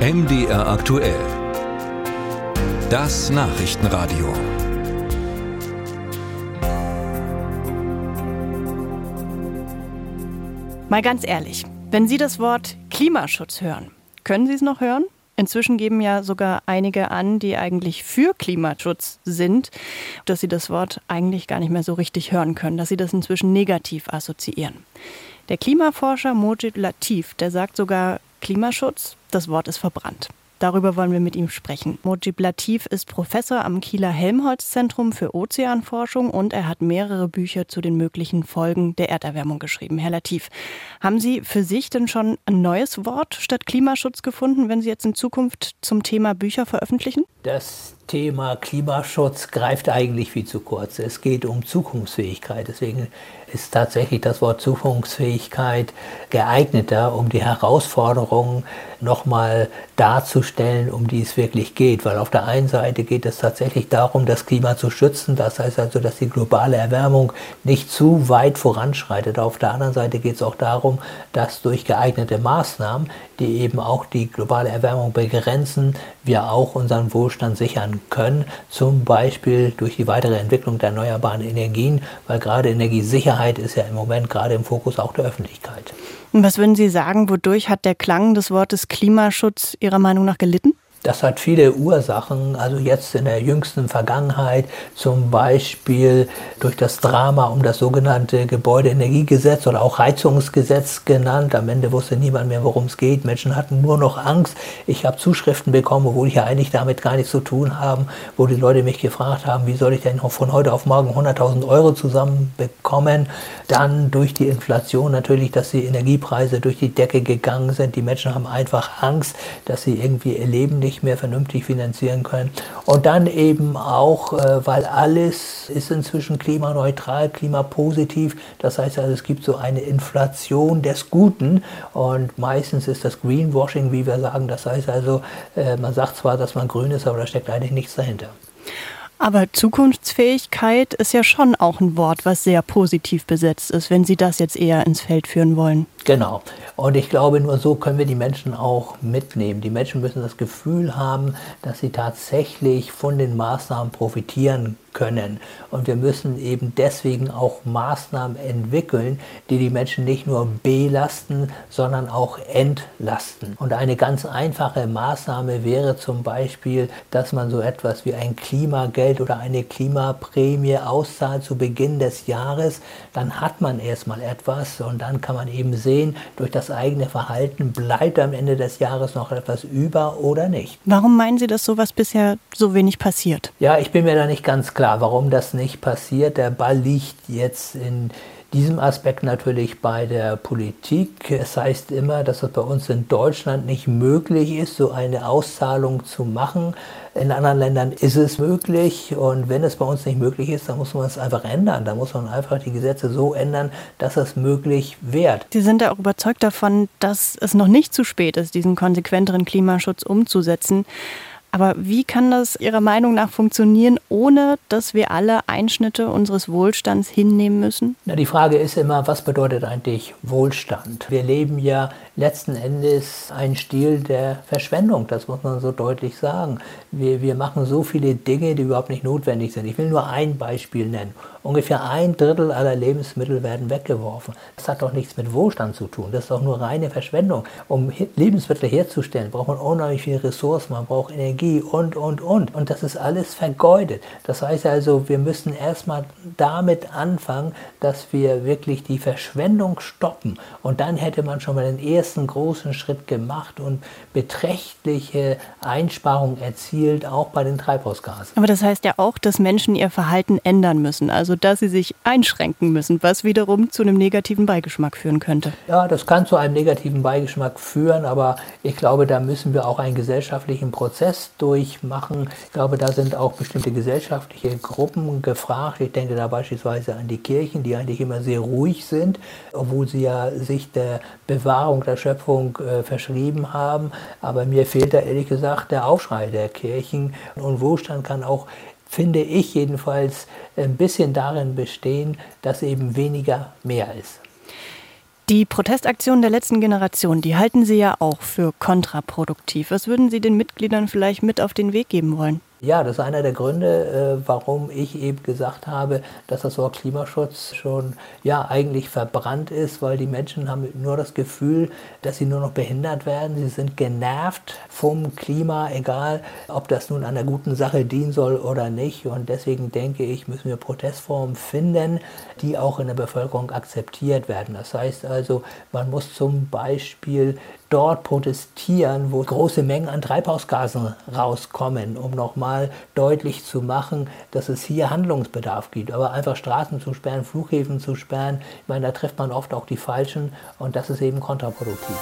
MDR aktuell. Das Nachrichtenradio. Mal ganz ehrlich, wenn Sie das Wort Klimaschutz hören, können Sie es noch hören? Inzwischen geben ja sogar einige an, die eigentlich für Klimaschutz sind, dass sie das Wort eigentlich gar nicht mehr so richtig hören können, dass sie das inzwischen negativ assoziieren. Der Klimaforscher Mojid Latif, der sagt sogar, Klimaschutz, das Wort ist verbrannt. Darüber wollen wir mit ihm sprechen. Mojib Latif ist Professor am Kieler Helmholtz-Zentrum für Ozeanforschung und er hat mehrere Bücher zu den möglichen Folgen der Erderwärmung geschrieben. Herr Latif, haben Sie für sich denn schon ein neues Wort statt Klimaschutz gefunden, wenn Sie jetzt in Zukunft zum Thema Bücher veröffentlichen? Das Thema Klimaschutz greift eigentlich viel zu kurz. Es geht um Zukunftsfähigkeit. Deswegen ist tatsächlich das Wort Zukunftsfähigkeit geeigneter, um die Herausforderungen nochmal darzustellen, um die es wirklich geht. Weil auf der einen Seite geht es tatsächlich darum, das Klima zu schützen. Das heißt also, dass die globale Erwärmung nicht zu weit voranschreitet. Auf der anderen Seite geht es auch darum, dass durch geeignete Maßnahmen, die eben auch die globale Erwärmung begrenzen, wir auch unseren Wohlstand sichern können. Zum Beispiel durch die weitere Entwicklung der erneuerbaren Energien, weil gerade Energiesicherheit ist ja im Moment gerade im Fokus auch der Öffentlichkeit. Was würden Sie sagen, wodurch hat der Klang des Wortes Klimaschutz Ihrer Meinung nach gelitten? Das hat viele Ursachen, also jetzt in der jüngsten Vergangenheit, zum Beispiel durch das Drama um das sogenannte Gebäudeenergiegesetz oder auch Heizungsgesetz genannt. Am Ende wusste niemand mehr, worum es geht. Menschen hatten nur noch Angst. Ich habe Zuschriften bekommen, obwohl ich ja eigentlich damit gar nichts zu tun habe, wo die Leute mich gefragt haben, wie soll ich denn von heute auf morgen 100.000 Euro zusammenbekommen. Dann durch die Inflation natürlich, dass die Energiepreise durch die Decke gegangen sind. Die Menschen haben einfach Angst, dass sie irgendwie ihr Leben nicht nicht mehr vernünftig finanzieren können. Und dann eben auch, äh, weil alles ist inzwischen klimaneutral, klimapositiv. Das heißt also, es gibt so eine Inflation des Guten und meistens ist das Greenwashing, wie wir sagen. Das heißt also, äh, man sagt zwar, dass man grün ist, aber da steckt eigentlich nichts dahinter. Aber Zukunftsfähigkeit ist ja schon auch ein Wort, was sehr positiv besetzt ist, wenn Sie das jetzt eher ins Feld führen wollen. Genau. Und ich glaube, nur so können wir die Menschen auch mitnehmen. Die Menschen müssen das Gefühl haben, dass sie tatsächlich von den Maßnahmen profitieren können. Und wir müssen eben deswegen auch Maßnahmen entwickeln, die die Menschen nicht nur belasten, sondern auch entlasten. Und eine ganz einfache Maßnahme wäre zum Beispiel, dass man so etwas wie ein Klimageld oder eine Klimaprämie auszahlt zu Beginn des Jahres. Dann hat man erstmal etwas und dann kann man eben sehen, durch das eigene Verhalten bleibt am Ende des Jahres noch etwas über oder nicht. Warum meinen Sie, dass sowas bisher so wenig passiert? Ja, ich bin mir da nicht ganz klar klar, warum das nicht passiert. Der Ball liegt jetzt in diesem Aspekt natürlich bei der Politik. Es heißt immer, dass es bei uns in Deutschland nicht möglich ist, so eine Auszahlung zu machen. In anderen Ländern ist es möglich und wenn es bei uns nicht möglich ist, dann muss man es einfach ändern. Da muss man einfach die Gesetze so ändern, dass es möglich wird. Sie sind ja auch überzeugt davon, dass es noch nicht zu spät ist, diesen konsequenteren Klimaschutz umzusetzen. Aber wie kann das Ihrer Meinung nach funktionieren, ohne dass wir alle Einschnitte unseres Wohlstands hinnehmen müssen? Na, die Frage ist immer, was bedeutet eigentlich Wohlstand? Wir leben ja letzten Endes einen Stil der Verschwendung, das muss man so deutlich sagen. Wir, wir machen so viele Dinge, die überhaupt nicht notwendig sind. Ich will nur ein Beispiel nennen. Ungefähr ein Drittel aller Lebensmittel werden weggeworfen. Das hat doch nichts mit Wohlstand zu tun. Das ist doch nur reine Verschwendung. Um Lebensmittel herzustellen, braucht man unheimlich viele Ressourcen, man braucht Energie und, und, und. Und das ist alles vergeudet. Das heißt also, wir müssen erstmal damit anfangen, dass wir wirklich die Verschwendung stoppen. Und dann hätte man schon mal den ersten großen Schritt gemacht und beträchtliche Einsparungen erzielt, auch bei den Treibhausgasen. Aber das heißt ja auch, dass Menschen ihr Verhalten ändern müssen. Also also dass sie sich einschränken müssen, was wiederum zu einem negativen Beigeschmack führen könnte. Ja, das kann zu einem negativen Beigeschmack führen, aber ich glaube, da müssen wir auch einen gesellschaftlichen Prozess durchmachen. Ich glaube, da sind auch bestimmte gesellschaftliche Gruppen gefragt. Ich denke da beispielsweise an die Kirchen, die eigentlich immer sehr ruhig sind, obwohl sie ja sich der Bewahrung der Schöpfung äh, verschrieben haben. Aber mir fehlt da ehrlich gesagt der Aufschrei der Kirchen. Und Wohlstand kann auch finde ich jedenfalls, ein bisschen darin bestehen, dass eben weniger mehr ist. Die Protestaktionen der letzten Generation, die halten Sie ja auch für kontraproduktiv. Was würden Sie den Mitgliedern vielleicht mit auf den Weg geben wollen? Ja, das ist einer der Gründe, äh, warum ich eben gesagt habe, dass das Wort Klimaschutz schon ja eigentlich verbrannt ist, weil die Menschen haben nur das Gefühl, dass sie nur noch behindert werden. Sie sind genervt vom Klima, egal ob das nun einer guten Sache dienen soll oder nicht. Und deswegen denke ich, müssen wir Protestformen finden, die auch in der Bevölkerung akzeptiert werden. Das heißt also, man muss zum Beispiel dort protestieren, wo große Mengen an Treibhausgasen rauskommen, um nochmal deutlich zu machen, dass es hier Handlungsbedarf gibt. Aber einfach Straßen zu sperren, Flughäfen zu sperren, ich meine, da trifft man oft auch die Falschen und das ist eben kontraproduktiv.